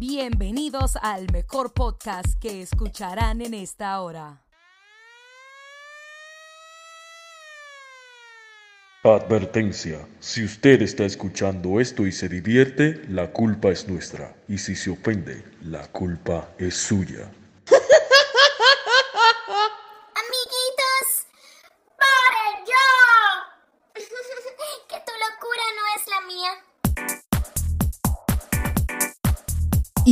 Bienvenidos al mejor podcast que escucharán en esta hora. Advertencia, si usted está escuchando esto y se divierte, la culpa es nuestra. Y si se ofende, la culpa es suya.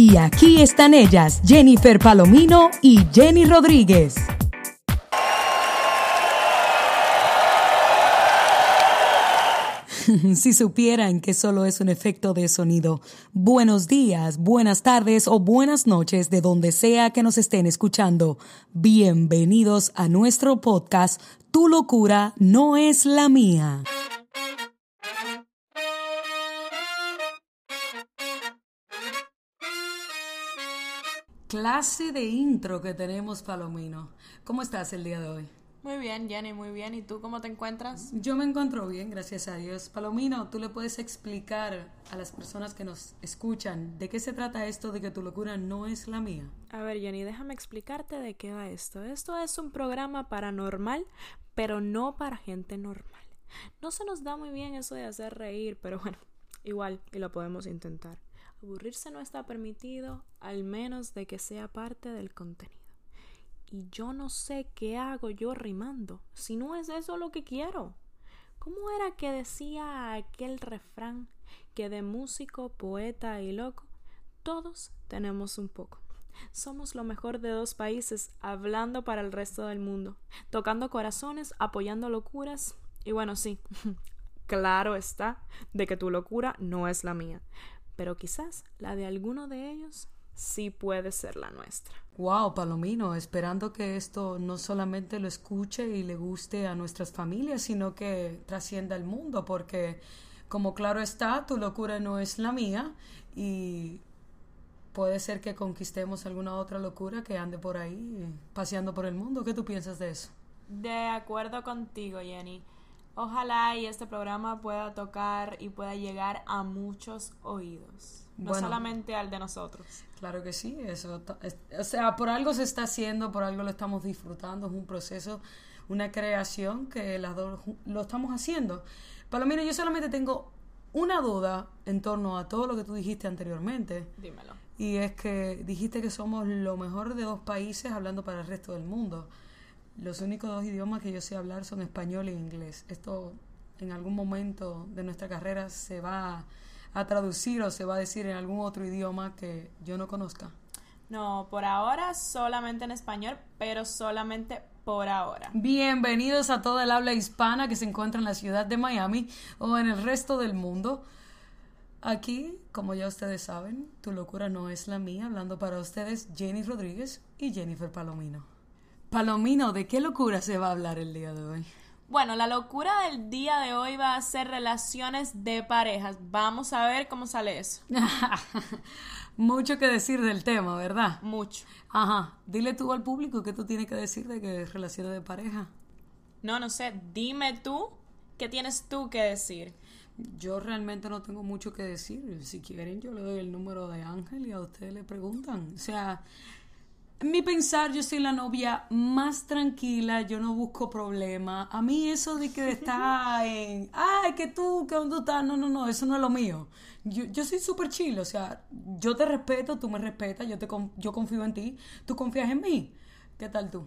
Y aquí están ellas, Jennifer Palomino y Jenny Rodríguez. si supieran que solo es un efecto de sonido. Buenos días, buenas tardes o buenas noches de donde sea que nos estén escuchando. Bienvenidos a nuestro podcast Tu locura no es la mía. Clase de intro que tenemos, Palomino. ¿Cómo estás el día de hoy? Muy bien, Jenny, muy bien. ¿Y tú cómo te encuentras? Yo me encuentro bien, gracias a Dios. Palomino, ¿tú le puedes explicar a las personas que nos escuchan de qué se trata esto de que tu locura no es la mía? A ver, Jenny, déjame explicarte de qué va esto. Esto es un programa paranormal, pero no para gente normal. No se nos da muy bien eso de hacer reír, pero bueno, igual, y lo podemos intentar. Aburrirse no está permitido, al menos de que sea parte del contenido y yo no sé qué hago yo rimando, si no es eso lo que quiero. ¿Cómo era que decía aquel refrán que de músico, poeta y loco, todos tenemos un poco? Somos lo mejor de dos países, hablando para el resto del mundo, tocando corazones, apoyando locuras, y bueno, sí, claro está, de que tu locura no es la mía, pero quizás la de alguno de ellos sí puede ser la nuestra. Wow, Palomino, esperando que esto no solamente lo escuche y le guste a nuestras familias, sino que trascienda el mundo, porque como claro está, tu locura no es la mía y puede ser que conquistemos alguna otra locura que ande por ahí paseando por el mundo. ¿Qué tú piensas de eso? De acuerdo contigo, Jenny. Ojalá y este programa pueda tocar y pueda llegar a muchos oídos no solamente al de nosotros. Claro que sí, eso, o sea, por algo se está haciendo, por algo lo estamos disfrutando, es un proceso, una creación que las dos lo estamos haciendo. Palomino, yo solamente tengo una duda en torno a todo lo que tú dijiste anteriormente. Dímelo. Y es que dijiste que somos lo mejor de dos países hablando para el resto del mundo. Los únicos dos idiomas que yo sé hablar son español e inglés. Esto en algún momento de nuestra carrera se va a traducir o se va a decir en algún otro idioma que yo no conozca? No, por ahora solamente en español, pero solamente por ahora. Bienvenidos a toda el habla hispana que se encuentra en la ciudad de Miami o en el resto del mundo. Aquí, como ya ustedes saben, tu locura no es la mía, hablando para ustedes Jenny Rodríguez y Jennifer Palomino. Palomino, ¿de qué locura se va a hablar el día de hoy? Bueno, la locura del día de hoy va a ser relaciones de parejas. Vamos a ver cómo sale eso. Mucho que decir del tema, ¿verdad? Mucho. Ajá. Dile tú al público qué tú tienes que decir de que relaciones de pareja. No, no sé. Dime tú qué tienes tú que decir. Yo realmente no tengo mucho que decir. Si quieren, yo le doy el número de Ángel y a ustedes le preguntan. O sea, mi pensar, yo soy la novia más tranquila, yo no busco problemas. A mí eso de que está en, ay, que tú, que dónde estás, no, no, no, eso no es lo mío. Yo, yo soy súper chill, o sea, yo te respeto, tú me respetas, yo, te, yo confío en ti, tú confías en mí. ¿Qué tal tú?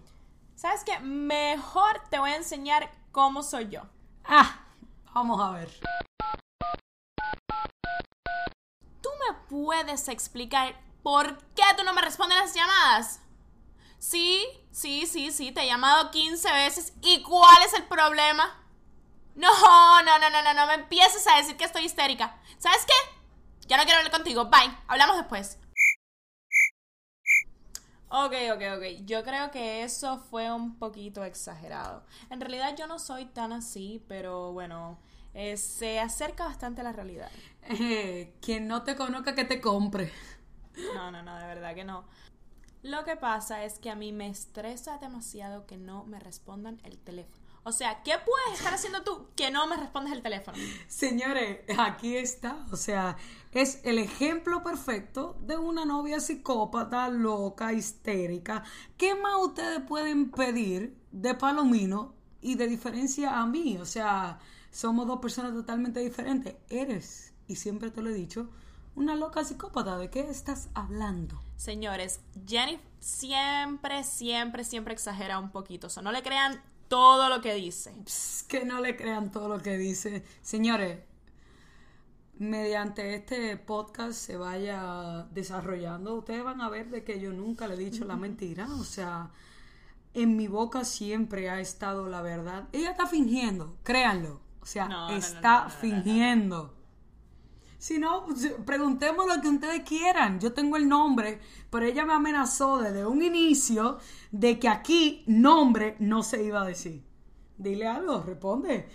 ¿Sabes qué? Mejor te voy a enseñar cómo soy yo. Ah, vamos a ver. ¿Tú me puedes explicar ¿Por qué tú no me respondes las llamadas? Sí, sí, sí, sí, te he llamado 15 veces. ¿Y cuál es el problema? No, no, no, no, no, no me empieces a decir que estoy histérica. ¿Sabes qué? Ya no quiero hablar contigo. Bye. Hablamos después. Ok, ok, ok. Yo creo que eso fue un poquito exagerado. En realidad yo no soy tan así, pero bueno, eh, se acerca bastante a la realidad. Eh, quien no te conozca, que te compre. No, no, no, de verdad que no. Lo que pasa es que a mí me estresa demasiado que no me respondan el teléfono. O sea, ¿qué puedes estar haciendo tú que no me respondes el teléfono? Señores, aquí está. O sea, es el ejemplo perfecto de una novia psicópata, loca, histérica. ¿Qué más ustedes pueden pedir de Palomino y de diferencia a mí? O sea, somos dos personas totalmente diferentes. Eres, y siempre te lo he dicho, una loca psicópata. ¿De qué estás hablando? Señores, Jenny siempre, siempre, siempre exagera un poquito. O sea, no le crean todo lo que dice. Pss, que no le crean todo lo que dice. Señores, mediante este podcast se vaya desarrollando, ustedes van a ver de que yo nunca le he dicho la mentira. O sea, en mi boca siempre ha estado la verdad. Ella está fingiendo, créanlo. O sea, No, está no, no. fingiendo. Si no, preguntemos lo que ustedes quieran. Yo tengo el nombre, pero ella me amenazó desde un inicio de que aquí nombre no se iba a decir. Dile algo, responde.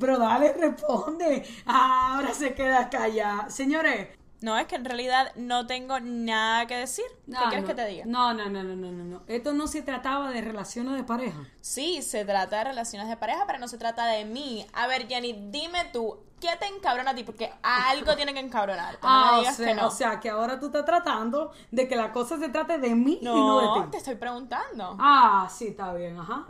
Pero dale, responde. Ah, ahora se queda callada. Señores. No, es que en realidad no tengo nada que decir. ¿Qué no, quieres no. que te diga? No, no, no, no, no, no, no. Esto no se trataba de relaciones de pareja. Sí, se trata de relaciones de pareja, pero no se trata de mí. A ver, Jenny, dime tú, ¿qué te encabrona a ti? Porque algo tiene que encabronarte. No Ah, o sea, que no. o sea, que ahora tú estás tratando de que la cosa se trate de mí y no de no, ti. te estoy preguntando. Ah, sí, está bien, ajá.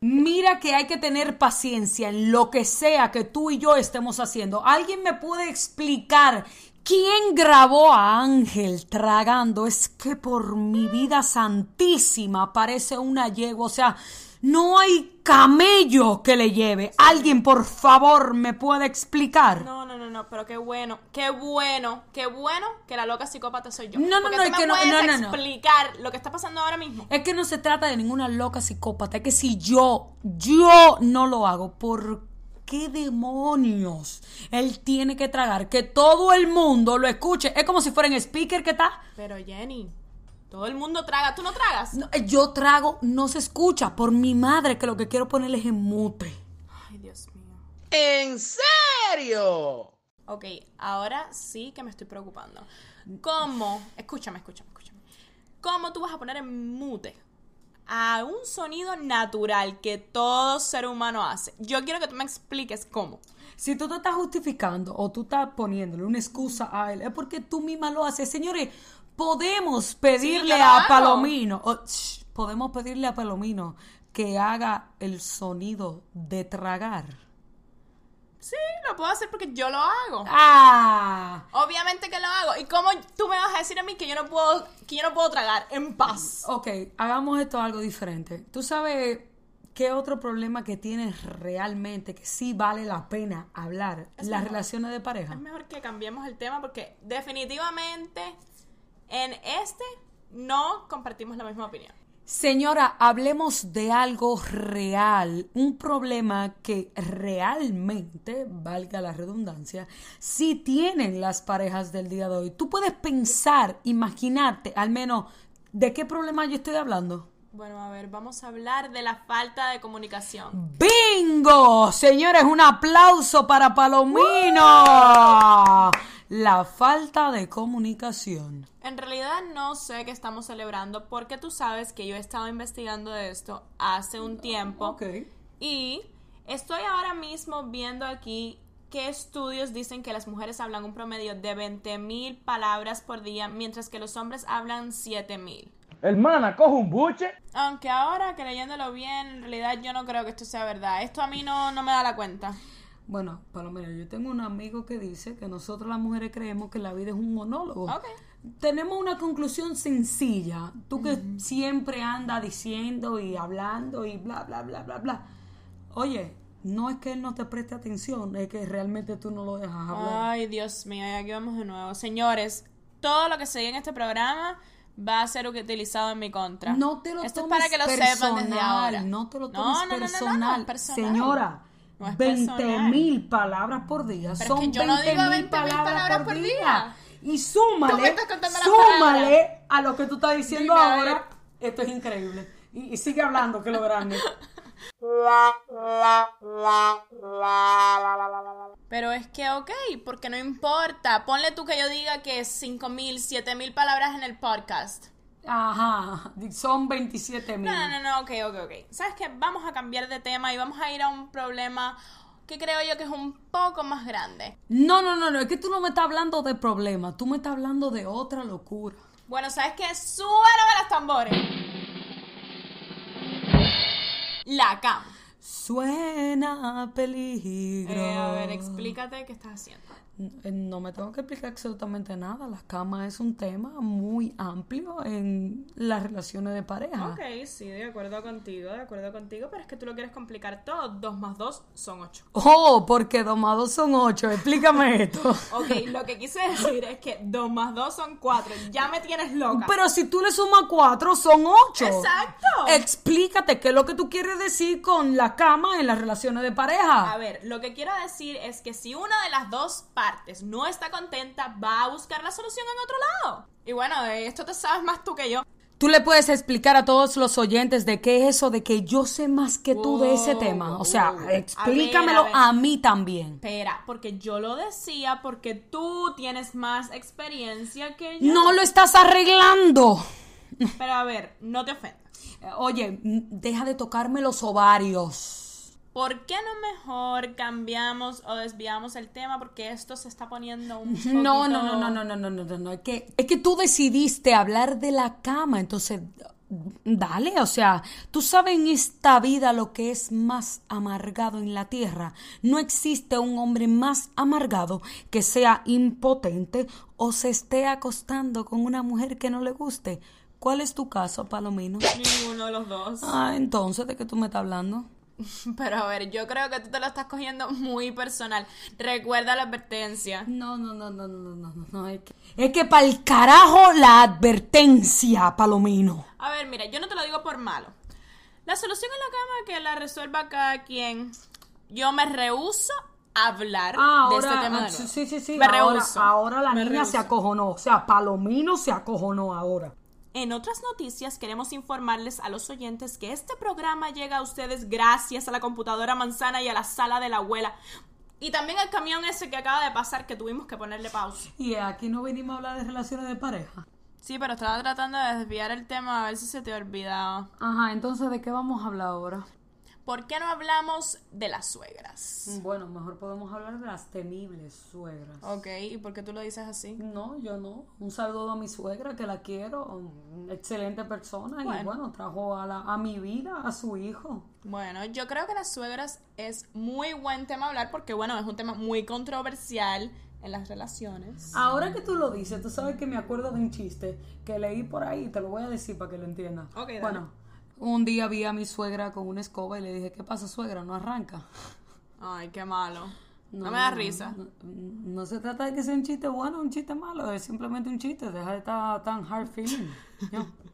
Mira que hay que tener paciencia en lo que sea que tú y yo estemos haciendo. ¿Alguien me puede explicar quién grabó a Ángel tragando? Es que por mi vida santísima parece una yegua. O sea, no hay camello que le lleve. ¿Alguien, por favor, me puede explicar? No, no, no, no, pero qué bueno, qué bueno, qué bueno que la loca psicópata soy yo. No, no, Porque no, tú es me que no- puedes no, no, no. explicar lo que está pasando ahora mismo. Es que no se trata de ninguna loca psicópata, es que si yo, yo no lo hago, ¿por qué demonios él tiene que tragar? Que todo el mundo lo escuche. Es como si fuera en speaker que está. Pero Jenny, todo el mundo traga, ¿tú no tragas? No, eh, yo trago, no se escucha. Por mi madre, que lo que quiero ponerle es en mute. Ay, Dios mío. ¿En serio? Ok, ahora sí que me estoy preocupando. ¿Cómo? Escúchame, escúchame, escúchame. ¿Cómo tú vas a poner en mute a un sonido natural que todo ser humano hace? Yo quiero que tú me expliques cómo. Si tú te estás justificando o tú estás poniéndole una excusa a él, es porque tú misma lo haces. Señores, podemos pedirle a. Palomino, o, shh, podemos pedirle a Palomino que haga el sonido de tragar. Sí, lo puedo hacer porque yo lo hago. Ah, Obviamente que lo hago. ¿Y cómo tú me vas a decir a mí que yo no puedo, que yo no puedo tragar en paz? ok, hagamos esto algo diferente. ¿Tú sabes qué otro problema que tienes realmente que sí vale la pena hablar? Las relaciones de pareja. Es mejor que cambiemos el tema porque definitivamente en este no compartimos la misma opinión. Señora, hablemos de algo real, un problema que realmente, valga la redundancia, sí tienen las parejas del día de hoy. Tú puedes pensar, imaginarte, al menos, de qué problema yo estoy hablando. Bueno, a ver, vamos a hablar de la falta de comunicación. ¡Bingo! Señores, un aplauso para Palomino. La falta de comunicación. En realidad no sé qué estamos celebrando porque tú sabes que yo he estado investigando de esto hace un tiempo Ok. y estoy ahora mismo viendo aquí que estudios dicen que las mujeres hablan un promedio de 20 mil palabras por día mientras que los hombres hablan 7 mil. Hermana, coge un buche. Aunque ahora que leyéndolo bien, en realidad yo no creo que esto sea verdad. Esto a mí no, no me da la cuenta. Bueno, Palomino, yo tengo un amigo que dice que nosotros las mujeres creemos que la vida es un monólogo. Ok. Tenemos una conclusión sencilla. Tú que siempre andas diciendo y hablando y bla, bla, bla, bla, bla. Oye, no es que él no te preste atención, es que realmente tú no lo dejas hablar. Ay, Dios mío, y aquí vamos de nuevo. Señores, todo lo que se diga en este programa va a ser utilizado en mi contra. No te lo Esto tomes es para que lo personal, sepan desde ahora. No te lo tomes no, no, no, no, no, personal. es. Señora, No es 20 personal. mil palabras por día. Pero es Son que yo no 20 digo mil 20.000 palabras por día. Y súmale, súmale a lo que tú estás diciendo Dime, ahora. Esto es increíble. Y, y sigue hablando, que lo grande. Pero es que, ok, porque no importa. Ponle tú que yo diga que 5.000, 7.000 palabras en el podcast. Ajá, son 27 mil. No, no, no, no, ok, ok, ok. ¿Sabes qué? Vamos a cambiar de tema y vamos a ir a un problema que creo yo que es un poco más grande. No, no, no, no, es que tú no me estás hablando de problemas, tú me estás hablando de otra locura. Bueno, ¿sabes qué? Súbame los tambores. La cama. Suena a peligro. Eh, a ver, explícate qué estás haciendo. Eh, No me tengo que explicar absolutamente nada. La cama es un tema muy amplio en las relaciones de pareja. Ok, sí, de acuerdo contigo, de acuerdo contigo, pero es que tú lo quieres complicar todo. Dos más dos son ocho. Oh, porque dos más dos son ocho. Explícame esto. Ok, lo que quise decir es que dos más dos son cuatro. Ya me tienes loca. Pero si tú le sumas cuatro, son ocho. Exacto. Explícate qué es lo que tú quieres decir con la cama en las relaciones de pareja. A ver, lo que quiero decir es que si una de las dos partes no está contenta, va a buscar la solución en otro lado. Y bueno, de esto te sabes más tú que yo. Tú le puedes explicar a todos los oyentes de qué es eso de que yo sé más que tú de ese tema. O sea, wow. explícamelo A ver, a, mí también. Espera, porque yo lo decía porque tú tienes más experiencia que yo. No lo estás arreglando. Pero a ver, no te ofendas. Oye, deja de tocarme los ovarios. ¿Por qué no mejor cambiamos o desviamos el tema? Porque esto se está poniendo un poquito... No, no, no, no, no, no, no, no, no, no. Es que, es que tú decidiste hablar de la cama, entonces dale, o sea, tú sabes en esta vida lo que es más amargado en la tierra. No existe un hombre más amargado que sea impotente o se esté acostando con una mujer que no le guste. ¿Cuál es tu caso, Palomino? Ninguno de los dos. Ah, entonces, ¿de qué tú me estás hablando? Pero a ver, yo creo que tú te lo estás cogiendo muy personal. Recuerda la advertencia. No, no, no, no, no, no, no, no. Es que, es que para el carajo la advertencia, Palomino. A ver, mira, yo no te lo digo por malo. La solución en la cama que la resuelva cada quien. Yo me rehuso a hablar de este tema. de ah, sí, sí, sí. Me ahora, rehuso. ahora la Me niña rehuso. se acojonó. O sea, Palomino se acojonó ahora. En otras noticias queremos informarles a los oyentes que este programa llega a ustedes gracias a la computadora manzana y a la sala de la abuela. Y también al camión ese que acaba de pasar que tuvimos que ponerle pausa. Y aquí no vinimos a hablar de relaciones de pareja. Sí, pero estaba tratando de desviar el tema a ver si se te olvidaba. Ajá, entonces, ¿de qué vamos a hablar ahora? ¿Por qué no hablamos de las suegras? Bueno, mejor podemos hablar de las temibles suegras. Ok, ¿y por qué tú lo dices así? No, yo no. Un saludo a mi suegra, que la quiero. Excelente persona. Y Bueno. bueno, trajo a, la, a mi vida a su hijo. Bueno, yo creo que las suegras es muy buen tema hablar porque, bueno, es un tema muy controversial en las relaciones. Ahora que tú lo dices, tú sabes que me acuerdo de un chiste que leí por ahí, te lo voy a decir para que lo entiendas. Ok, dale. bueno, un día vi a mi suegra con una escoba y le dije, ¿qué pasa suegra? ¿No arranca? Ay, qué malo. No, me da risa. No, no se trata de que sea un chiste bueno o un chiste malo, es simplemente un chiste, deja de estar tan hard feeling.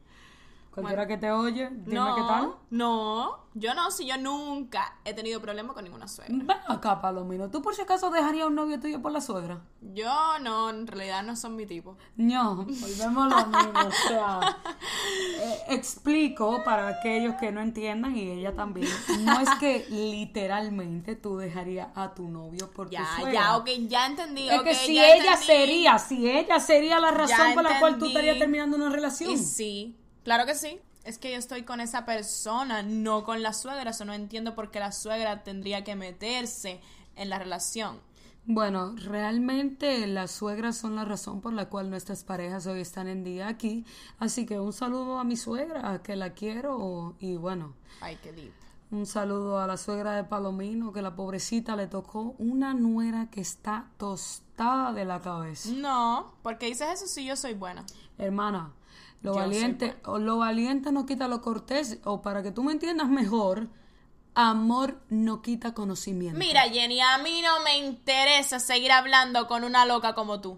Cualquiera que te oye, dime no, qué tal. no, yo no, si yo nunca he tenido problema con ninguna suegra. Ven acá, Palomino, ¿tú por si acaso dejarías un novio tuyo por la suegra? Yo no, en realidad no son mi tipo. No, volvemos a lo mismo. O sea, explico para aquellos que no entiendan y ella también. No es que literalmente tú dejarías a tu novio por Ya, tu suegra. ya, ok, ya entendí. Es que si ella entendí. sería, si ella sería la razón por la cual tú estarías terminando una relación. Y sí, claro que sí. Es que yo estoy con esa persona, no con la suegra. Eso no entiendo por qué la suegra tendría que meterse en la relación. Bueno, realmente las suegras son la razón por la cual nuestras parejas hoy están en día aquí. Así que un saludo a mi suegra, que la quiero. Y bueno, Ay, qué un saludo a la suegra de Palomino, que la pobrecita le tocó una nuera que está tostada de la cabeza. No, porque dices eso si yo soy buena. Hermana, lo Yo valiente, o lo valiente no quita lo cortés. O para que tú me entiendas mejor, amor no quita conocimiento. Mira, Jenny, a mí no me interesa seguir hablando con una loca como tú.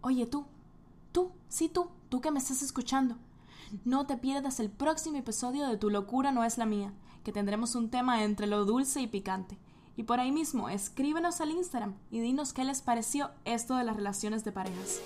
Oye, tú, tú, sí tú, tú que me estás escuchando. No te pierdas el próximo episodio de Tu locura no es la mía, que tendremos un tema entre lo dulce y picante. Y por ahí mismo, escríbenos al Instagram y dinos qué les pareció esto de las relaciones de parejas.